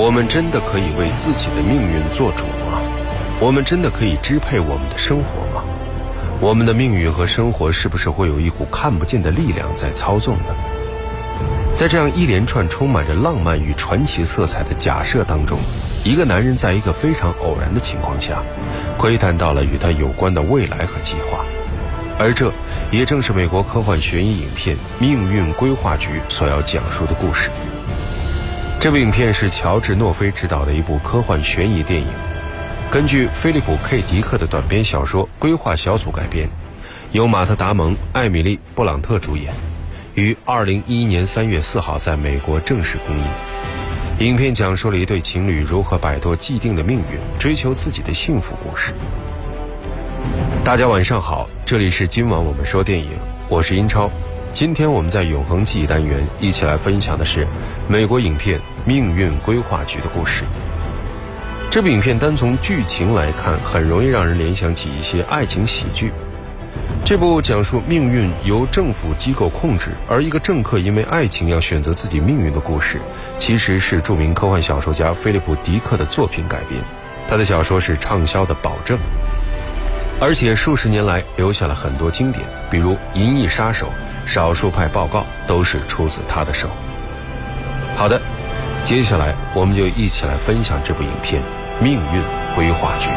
我们真的可以为自己的命运做主吗？我们真的可以支配我们的生活吗？我们的命运和生活是不是会有一股看不见的力量在操纵呢？在这样一连串充满着浪漫与传奇色彩的假设当中，一个男人在一个非常偶然的情况下，窥探到了与他有关的未来和计划，而这也正是美国科幻悬疑影片《命运规划局》所要讲述的故事。这部影片是乔治·诺菲执导的一部科幻悬疑电影，根据菲利普 ·K· 迪克的短篇小说《规划小组》改编，由马特·达蒙、艾米丽·布朗特主演，于二零一一年三月四号在美国正式公映。影片讲述了一对情侣如何摆脱既定的命运，追求自己的幸福故事。大家晚上好，这里是今晚我们说电影，我是英超。今天我们在永恒记忆单元一起来分享的是美国影片《命运规划局》的故事。这部影片单从剧情来看，很容易让人联想起一些爱情喜剧。这部讲述命运由政府机构控制，而一个政客因为爱情要选择自己命运的故事，其实是著名科幻小说家菲利普·迪克的作品改编。他的小说是畅销的保证，而且数十年来留下了很多经典，比如《银翼杀手》。少数派报告都是出自他的手。好的，接下来我们就一起来分享这部影片《命运规划局》。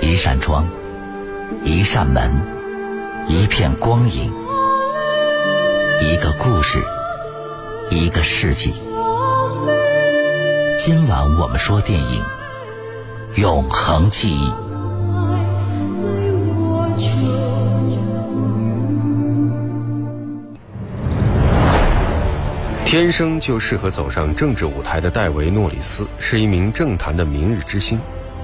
一扇窗，一扇门，一片光影，一个故事，一个世纪。今晚我们说电影《永恒记忆》。天生就适合走上政治舞台的戴维·诺里斯是一名政坛的明日之星。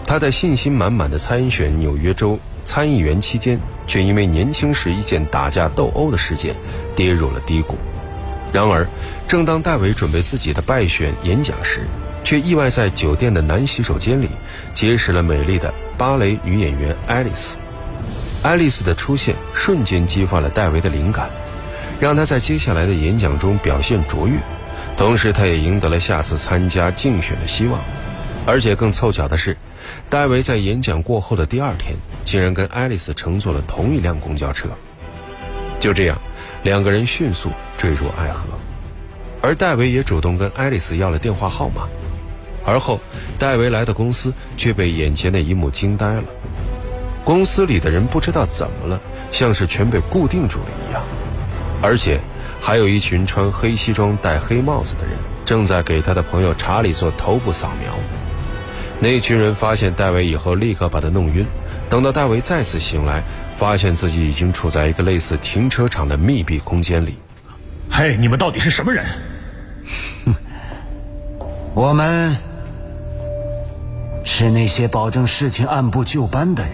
他在信心满满的参选纽约州参议员期间，却因为年轻时一件打架斗殴的事件跌入了低谷。然而，正当戴维准备自己的败选演讲时，却意外在酒店的男洗手间里结识了美丽的芭蕾女演员爱丽丝。爱丽丝的出现瞬间激发了戴维的灵感。让他在接下来的演讲中表现卓越，同时他也赢得了下次参加竞选的希望。而且更凑巧的是，戴维在演讲过后的第二天，竟然跟爱丽丝乘坐了同一辆公交车。就这样，两个人迅速坠入爱河，而戴维也主动跟爱丽丝要了电话号码。而后，戴维来到公司，却被眼前的一幕惊呆了。公司里的人不知道怎么了，像是全被固定住了一样。而且，还有一群穿黑西装、戴黑帽子的人，正在给他的朋友查理做头部扫描。那群人发现戴维以后，立刻把他弄晕。等到戴维再次醒来，发现自己已经处在一个类似停车场的密闭空间里。嘿，你们到底是什么人？哼，我们是那些保证事情按部就班的人。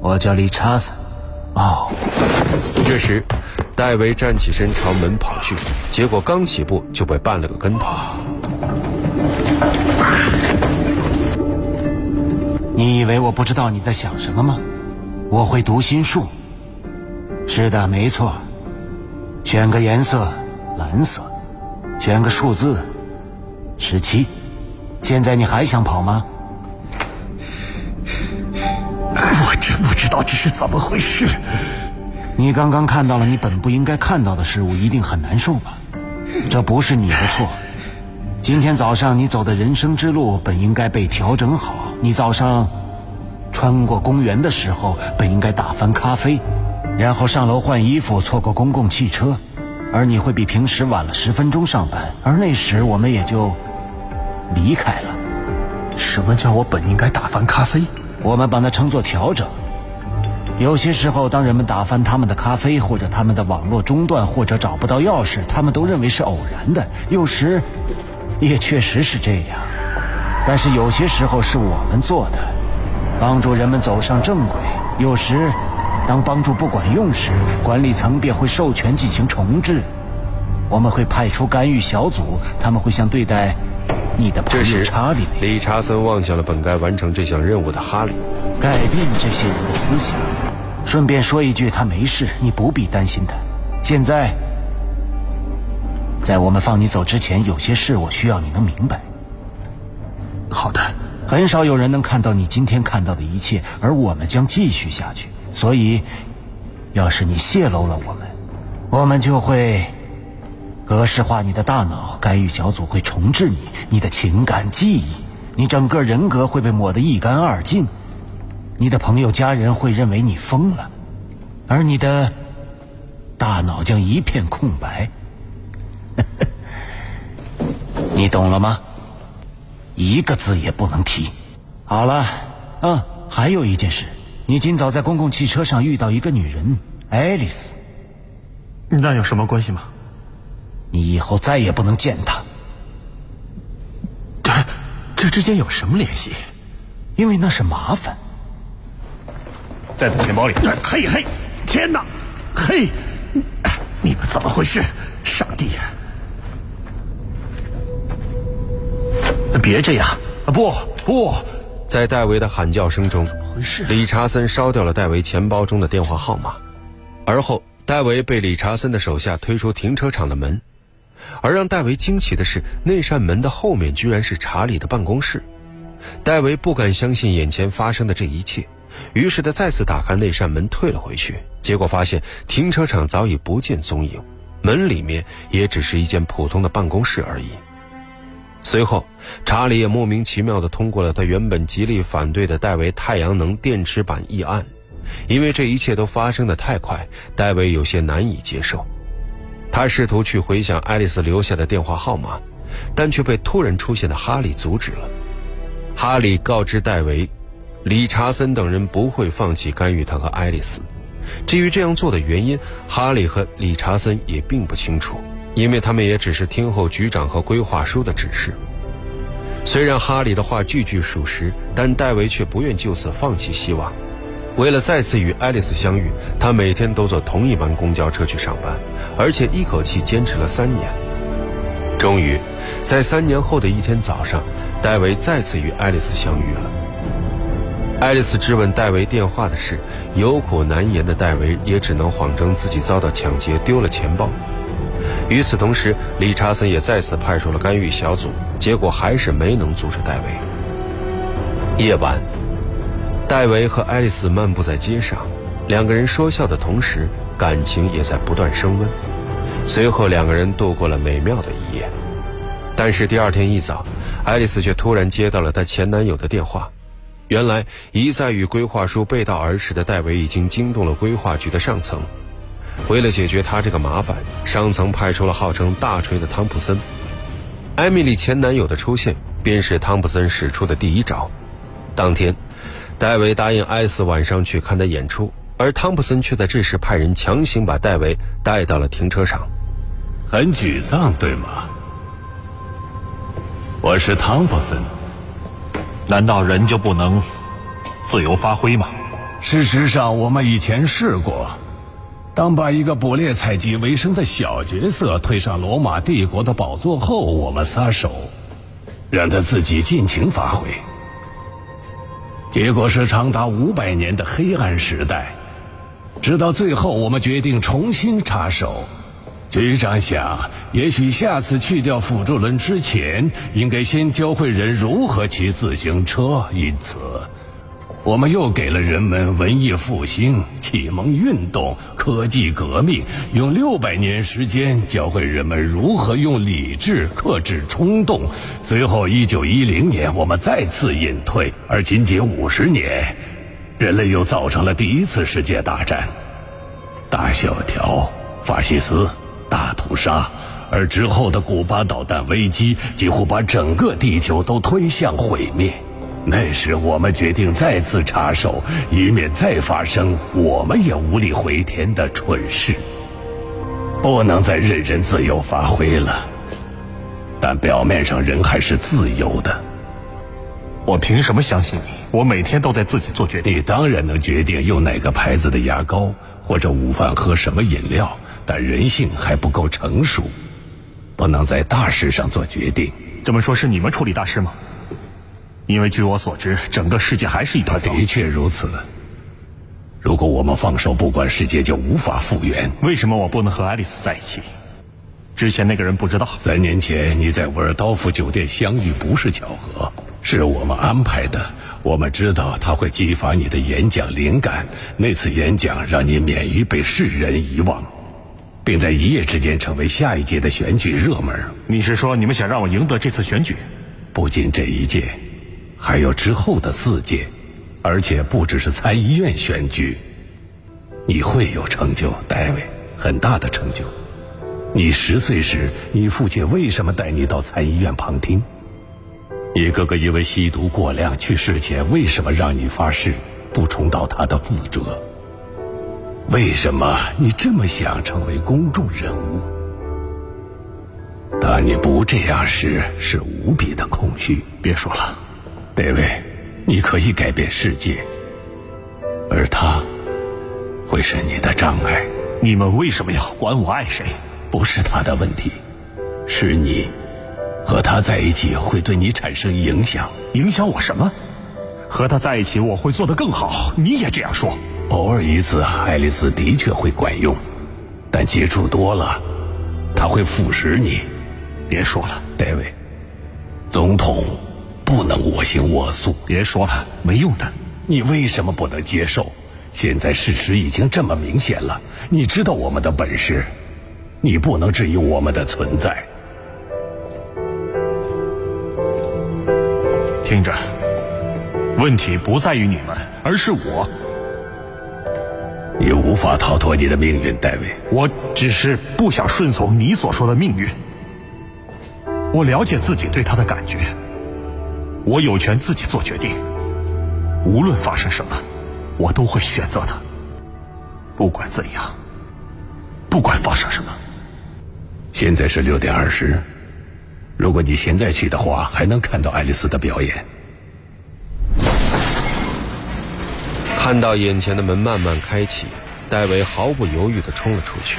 我叫理查森。哦，这时。戴维站起身朝门跑去，结果刚起步就被绊了个跟头。你以为我不知道你在想什么吗？我会读心术。是的，没错。选个颜色，蓝色；选个数字，十七。现在你还想跑吗？我真不知道这是怎么回事。你刚刚看到了你本不应该看到的事物，一定很难受吧？这不是你的错。今天早上你走的人生之路本应该被调整好。你早上穿过公园的时候，本应该打翻咖啡，然后上楼换衣服，错过公共汽车，而你会比平时晚了十分钟上班，而那时我们也就离开了。什么叫我本应该打翻咖啡？我们把它称作调整。有些时候，当人们打翻他们的咖啡，或者他们的网络中断，或者找不到钥匙，他们都认为是偶然的。有时，也确实是这样。但是有些时候是我们做的，帮助人们走上正轨。有时，当帮助不管用时，管理层便会授权进行重置。我们会派出干预小组，他们会像对待你的朋友查理那样。理查森望向了本该完成这项任务的哈利。改变这些人的思想。顺便说一句，他没事，你不必担心他。现在，在我们放你走之前，有些事我需要你能明白。好的，很少有人能看到你今天看到的一切，而我们将继续下去。所以，要是你泄露了我们，我们就会格式化你的大脑，干预小组会重置你，你的情感记忆，你整个人格会被抹得一干二净。你的朋友、家人会认为你疯了，而你的。大脑将一片空白，你懂了吗？一个字也不能提。好了，嗯，还有一件事，你今早在公共汽车上遇到一个女人，爱丽丝。那有什么关系吗？你以后再也不能见她。这这之间有什么联系？因为那是麻烦。在他钱包里。嘿嘿，天哪，嘿！你们怎么回事？上帝！别这样！不不，在戴维的喊叫声中，怎么回事？理查森烧掉了戴维钱包中的电话号码，而后戴维被理查森的手下推出停车场的门，而让戴维惊奇的是，那扇门的后面居然是查理的办公室。戴维不敢相信眼前发生的这一切。于是他再次打开那扇门，退了回去。结果发现停车场早已不见踪影，门里面也只是一间普通的办公室而已。随后，查理也莫名其妙地通过了他原本极力反对的戴维太阳能电池板议案。因为这一切都发生的太快，戴维有些难以接受。他试图去回想爱丽丝留下的电话号码，但却被突然出现的哈利阻止了。哈利告知戴维。理查森等人不会放弃干预他和爱丽丝。至于这样做的原因，哈利和理查森也并不清楚，因为他们也只是听候局长和规划书的指示。虽然哈利的话句句属实，但戴维却不愿就此放弃希望。为了再次与爱丽丝相遇，他每天都坐同一班公交车去上班，而且一口气坚持了三年。终于，在三年后的一天早上，戴维再次与爱丽丝相遇了。爱丽丝质问戴维电话的事，有苦难言的戴维也只能谎称自己遭到抢劫，丢了钱包。与此同时，理查森也再次派出了干预小组，结果还是没能阻止戴维。夜晚，戴维和爱丽丝漫步在街上，两个人说笑的同时，感情也在不断升温。随后，两个人度过了美妙的一夜。但是第二天一早，爱丽丝却突然接到了她前男友的电话。原来一再与规划书背道而驰的戴维已经惊动了规划局的上层。为了解决他这个麻烦，上层派出了号称大锤的汤普森。艾米丽前男友的出现，便是汤普森使出的第一招。当天，戴维答应艾斯晚上去看他演出，而汤普森却在这时派人强行把戴维带到了停车场。很沮丧，对吗？我是汤普森。难道人就不能自由发挥吗？事实上，我们以前试过。当把一个捕猎采集为生的小角色推上罗马帝国的宝座后，我们撒手，让他自己尽情发挥。结果是长达五百年的黑暗时代，直到最后，我们决定重新插手。局长想，也许下次去掉辅助轮之前，应该先教会人如何骑自行车。因此，我们又给了人们文艺复兴、启蒙运动、科技革命，用六百年时间教会人们如何用理智克制冲动。随后，一九一零年，我们再次隐退，而仅仅五十年，人类又造成了第一次世界大战。大萧条，法西斯。大屠杀，而之后的古巴导弹危机几乎把整个地球都推向毁灭。那时我们决定再次插手，以免再发生我们也无力回天的蠢事。不能再任人自由发挥了，但表面上人还是自由的。我凭什么相信你？我每天都在自己做决定。你当然能决定用哪个牌子的牙膏，或者午饭喝什么饮料。但人性还不够成熟，不能在大事上做决定。这么说，是你们处理大事吗？因为据我所知，整个世界还是一团糟。的确如此。如果我们放手不管，世界就无法复原。为什么我不能和爱丽丝在一起？之前那个人不知道。三年前你在维尔道夫酒店相遇不是巧合，是我们安排的。我们知道他会激发你的演讲灵感，那次演讲让你免于被世人遗忘，并在一夜之间成为下一届的选举热门。你是说你们想让我赢得这次选举？不仅这一届，还有之后的四届。而且不只是参议院选举，你会有成就，戴维，很大的成就。你十岁时，你父亲为什么带你到参议院旁听？你哥哥因为吸毒过量去世前，为什么让你发誓不重蹈他的覆辙？为什么你这么想成为公众人物？当你不这样时，是无比的空虚。别说了，戴维。你可以改变世界，而他会是你的障碍。你们为什么要管我爱谁？不是他的问题，是你和他在一起会对你产生影响。影响我什么？和他在一起我会做得更好。你也这样说。偶尔一次，爱丽丝的确会管用，但接触多了，它会腐蚀你。别说了，戴维，总统。不能我行我素，别说了，没用的。你为什么不能接受？现在事实已经这么明显了，你知道我们的本事，你不能质疑我们的存在。听着，问题不在于你们，而是我。你无法逃脱你的命运，戴维。我只是不想顺从你所说的命运。我了解自己对他的感觉。我有权自己做决定，无论发生什么，我都会选择他。不管怎样，不管发生什么。现在是六点二十，如果你现在去的话，还能看到爱丽丝的表演。看到眼前的门慢慢开启，戴维毫不犹豫地冲了出去。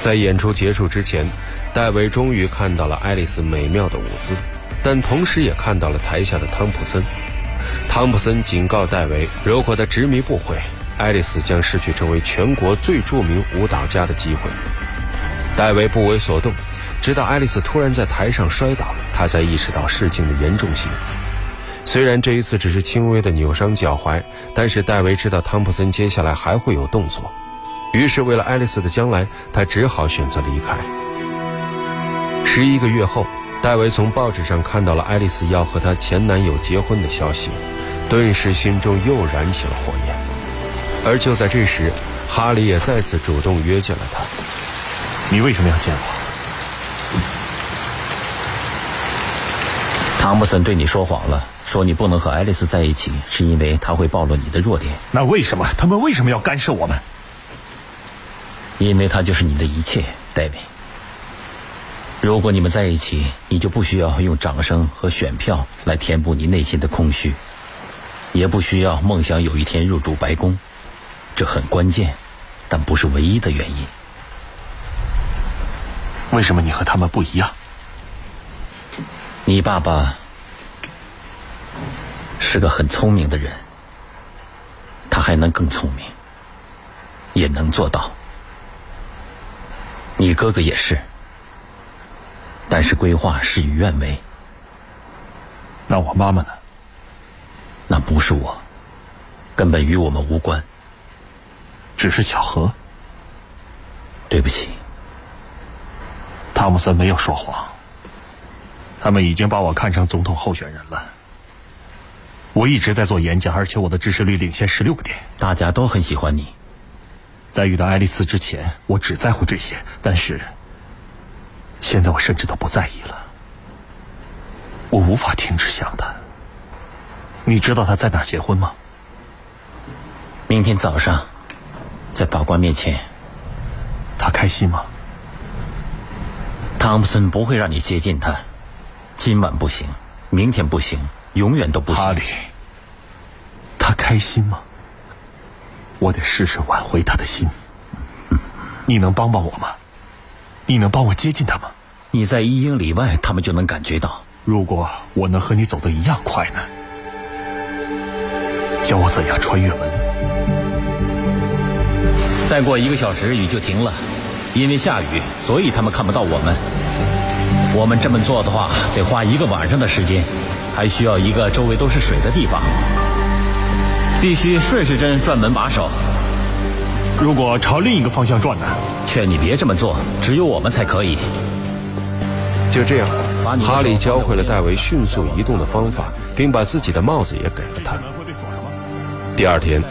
在演出结束之前，戴维终于看到了爱丽丝美妙的舞姿。但同时也看到了台下的汤普森。汤普森警告戴维，如果他执迷不悔，爱丽丝将失去成为全国最著名舞蹈家的机会。戴维不为所动，直到爱丽丝突然在台上摔倒，他才意识到事情的严重性。虽然这一次只是轻微的扭伤脚踝，但是戴维知道汤普森接下来还会有动作，于是为了爱丽丝的将来，他只好选择离开。十一个月后。戴维从报纸上看到了爱丽丝要和她前男友结婚的消息，顿时心中又燃起了火焰。而就在这时，哈利也再次主动约见了他。你为什么要见我？汤姆森对你说谎了，说你不能和爱丽丝在一起，是因为她会暴露你的弱点。那为什么他们为什么要干涉我们？因为她就是你的一切，戴维。如果你们在一起，你就不需要用掌声和选票来填补你内心的空虚，也不需要梦想有一天入住白宫，这很关键，但不是唯一的原因。为什么你和他们不一样？你爸爸是个很聪明的人，他还能更聪明，也能做到。你哥哥也是。但是规划事与愿违。那我妈妈呢？那不是我，根本与我们无关。只是巧合。对不起，汤姆森没有说谎。他们已经把我看成总统候选人了。我一直在做演讲，而且我的支持率领先十六个点。大家都很喜欢你。在遇到爱丽丝之前，我只在乎这些，但是。现在我甚至都不在意了，我无法停止想他。你知道他在哪结婚吗？明天早上，在法官面前。他开心吗？汤普森不会让你接近他，今晚不行，明天不行，永远都不行。哈利，他开心吗？我得试试挽回他的心。你能帮帮我吗？你能帮我接近他吗？你在一英里外，他们就能感觉到。如果我能和你走得一样快呢？教我怎样穿越门？再过一个小时雨就停了，因为下雨，所以他们看不到我们。我们这么做的话，得花一个晚上的时间，还需要一个周围都是水的地方，必须顺时针转门把手。如果朝另一个方向转呢？劝你别这么做，只有我们才可以。就这样，哈利教会了戴维迅速移动的方法，并把自己的帽子也给了他。第二天，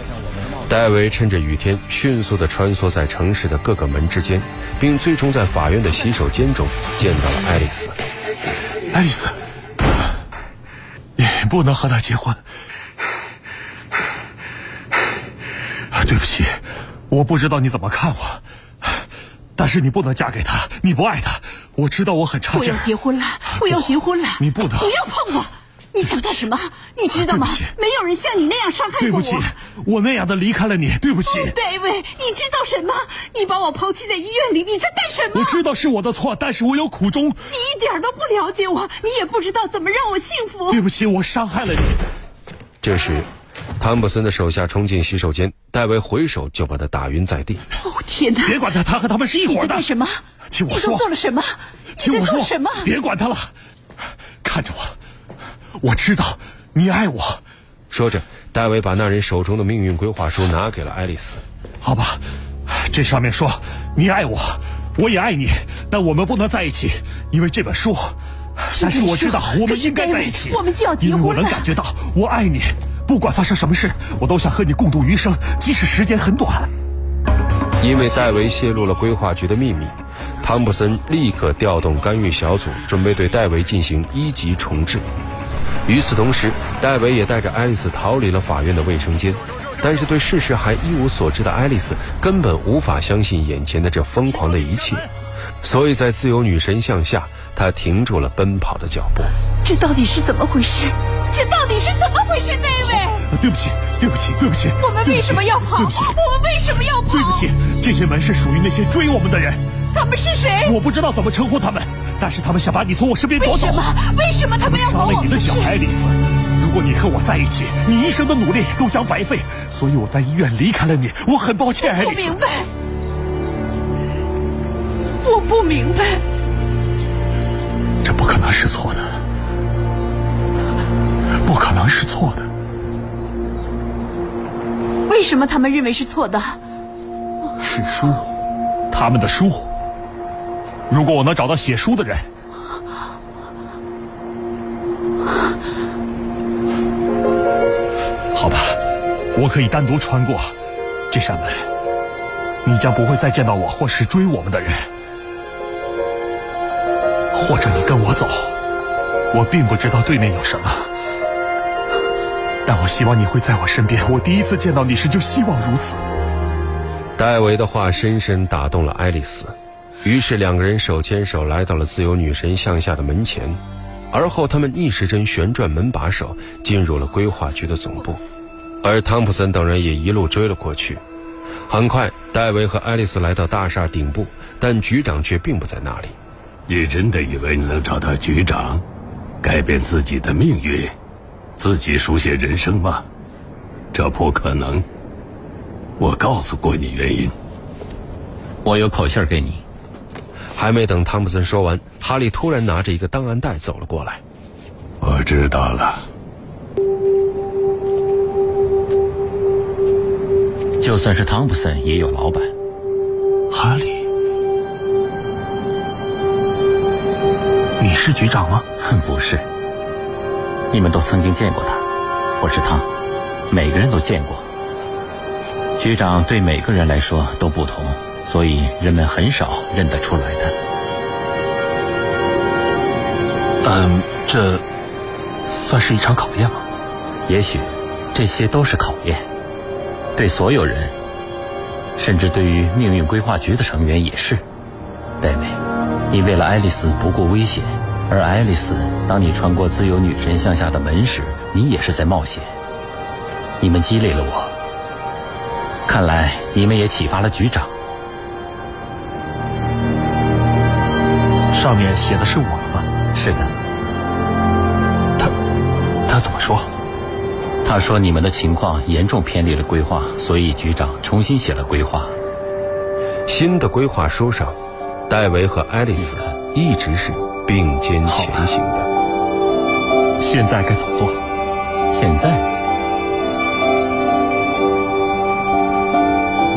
戴维趁着雨天迅速地穿梭在城市的各个门之间，并最终在法院的洗手间中见到了爱丽丝。爱丽丝，你不能和他结婚。对不起，我不知道你怎么看我。但是你不能嫁给他，你不爱他。我知道我很差劲。我要结婚了，我要结婚了。你不能，不要碰我！你想干什么？你知道吗？没有人像你那样伤害过我。对不起，我那样的离开了你。对不起，戴维，你知道什么？你把我抛弃在医院里，你在干什么？我知道是我的错，但是我有苦衷。你一点都不了解我，你也不知道怎么让我幸福。对不起，我伤害了你。这时。汤普森的手下冲进洗手间，戴维回手就把他打晕在地。哦天哪！别管他，他和他们是一伙的。你在干什么？听我说。你做了什么？听我说。什么？别管他了，看着我，我知道你爱我。说着，戴维把那人手中的命运规划书拿给了爱丽丝。好吧，这上面说你爱我，我也爱你，但我们不能在一起，因为这本书。但是我知道我们应该在一起。我们就要结婚了。我能感觉到我爱你。不管发生什么事，我都想和你共度余生，即使时间很短。因为戴维泄露了规划局的秘密，汤普森立刻调动干预小组，准备对戴维进行一级重置。与此同时，戴维也带着爱丽丝逃离了法院的卫生间。但是对事实还一无所知的爱丽丝根本无法相信眼前的这疯狂的一切，所以在自由女神像下，她停住了奔跑的脚步。这到底是怎么回事？这到底是怎么回事，戴维？对不起，对不起，对不起。我们为什么要跑？对不起，我们为什么要跑？对不起，这些门是属于那些追我们的人。他们是谁？我不知道怎么称呼他们，但是他们想把你从我身边夺走。为什么？为什么他们要杀了你的小爱丽丝？如果你和我在一起，你一生的努力都将白费。所以我在医院离开了你，我很抱歉，爱丽丝。不明白，我不明白。这不可能是错的。不可能是错的。为什么他们认为是错的？是书，他们的书。如果我能找到写书的人，好吧，我可以单独穿过这扇门。你将不会再见到我或是追我们的人，或者你跟我走。我并不知道对面有什么。但我希望你会在我身边。我第一次见到你时就希望如此。戴维的话深深打动了爱丽丝，于是两个人手牵手来到了自由女神像下的门前，而后他们逆时针旋转门把手，进入了规划局的总部，而汤普森等人也一路追了过去。很快，戴维和爱丽丝来到大厦顶部，但局长却并不在那里。你真的以为你能找到局长，改变自己的命运？自己书写人生吗？这不可能。我告诉过你原因。我有口信给你。还没等汤普森说完，哈利突然拿着一个档案袋走了过来。我知道了。就算是汤普森，也有老板。哈利，你是局长吗？哼，不是。你们都曾经见过他，我是他，每个人都见过。局长对每个人来说都不同，所以人们很少认得出来的。嗯，这算是一场考验吗？也许，这些都是考验，对所有人，甚至对于命运规划局的成员也是。戴维，你为了爱丽丝不顾危险。而爱丽丝，当你穿过自由女神像下的门时，你也是在冒险。你们激励了我，看来你们也启发了局长。上面写的是我们吗？是的。他他怎么说？他说你们的情况严重偏离了规划，所以局长重新写了规划。新的规划书上，戴维和爱丽丝一直是并肩前行的。现在该怎么做？现在，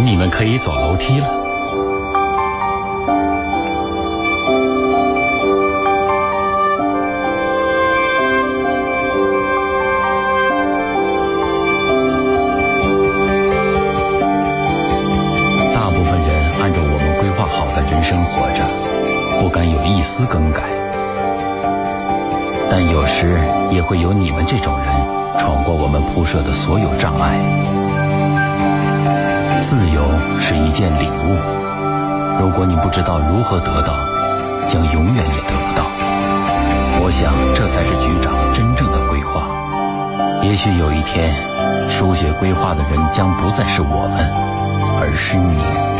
你们可以走楼梯了。敢有一丝更改。但有时也会有你们这种人闯过我们铺设的所有障碍。自由是一件礼物，如果你不知道如何得到，将永远也得不到。我想，这才是局长真正的规划。也许有一天，书写规划的人将不再是我们，而是你。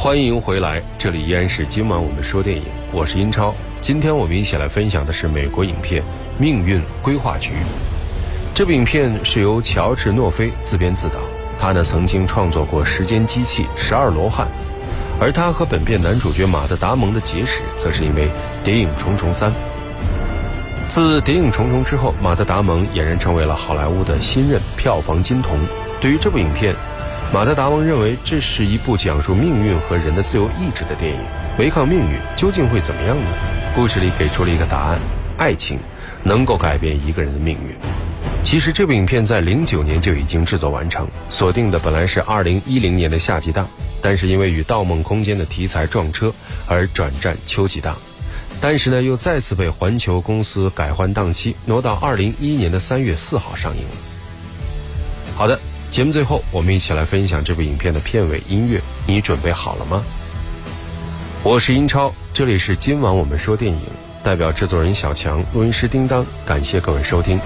欢迎回来，这里依然是今晚我们说电影，我是英超。今天我们一起来分享的是美国影片《命运规划局》。这部影片是由乔治·诺菲自编自导，他呢曾经创作过《时间机器》《十二罗汉》，而他和本片男主角马特·达蒙的结识，则是因为《谍影重重三》。自《谍影重重》之后，马特·达蒙俨然成为了好莱坞的新任票房金童。对于这部影片，马特·达蒙认为这是一部讲述命运和人的自由意志的电影。违抗命运究竟会怎么样呢？故事里给出了一个答案：爱情能够改变一个人的命运。其实这部影片在零九年就已经制作完成，锁定的本来是二零一零年的夏季档，但是因为与《盗梦空间》的题材撞车而转战秋季档。但是呢，又再次被环球公司改换档期，挪到二零一一年的三月四号上映了。好的，节目最后我们一起来分享这部影片的片尾音乐，你准备好了吗？我是英超，这里是今晚我们说电影，代表制作人小强，录音师叮当，感谢各位收听，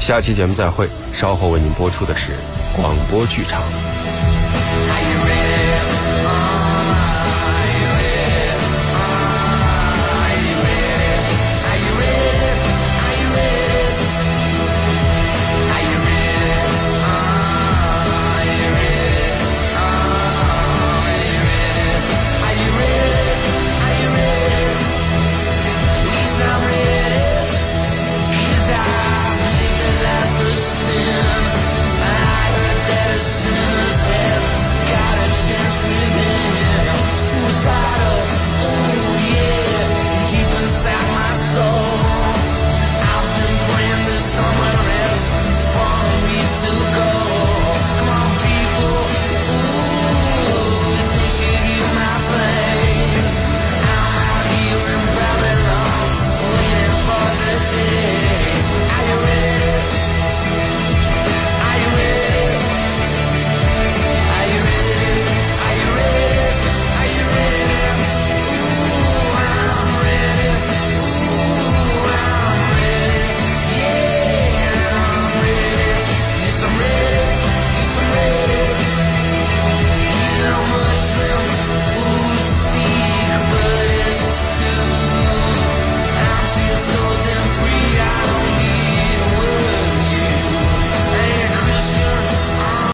下期节目再会。稍后为您播出的是广播剧场。